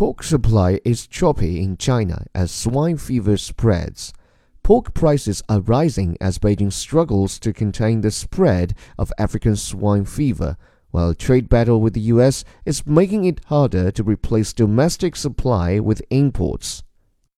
Pork supply is choppy in China as swine fever spreads. Pork prices are rising as Beijing struggles to contain the spread of African swine fever, while trade battle with the US is making it harder to replace domestic supply with imports.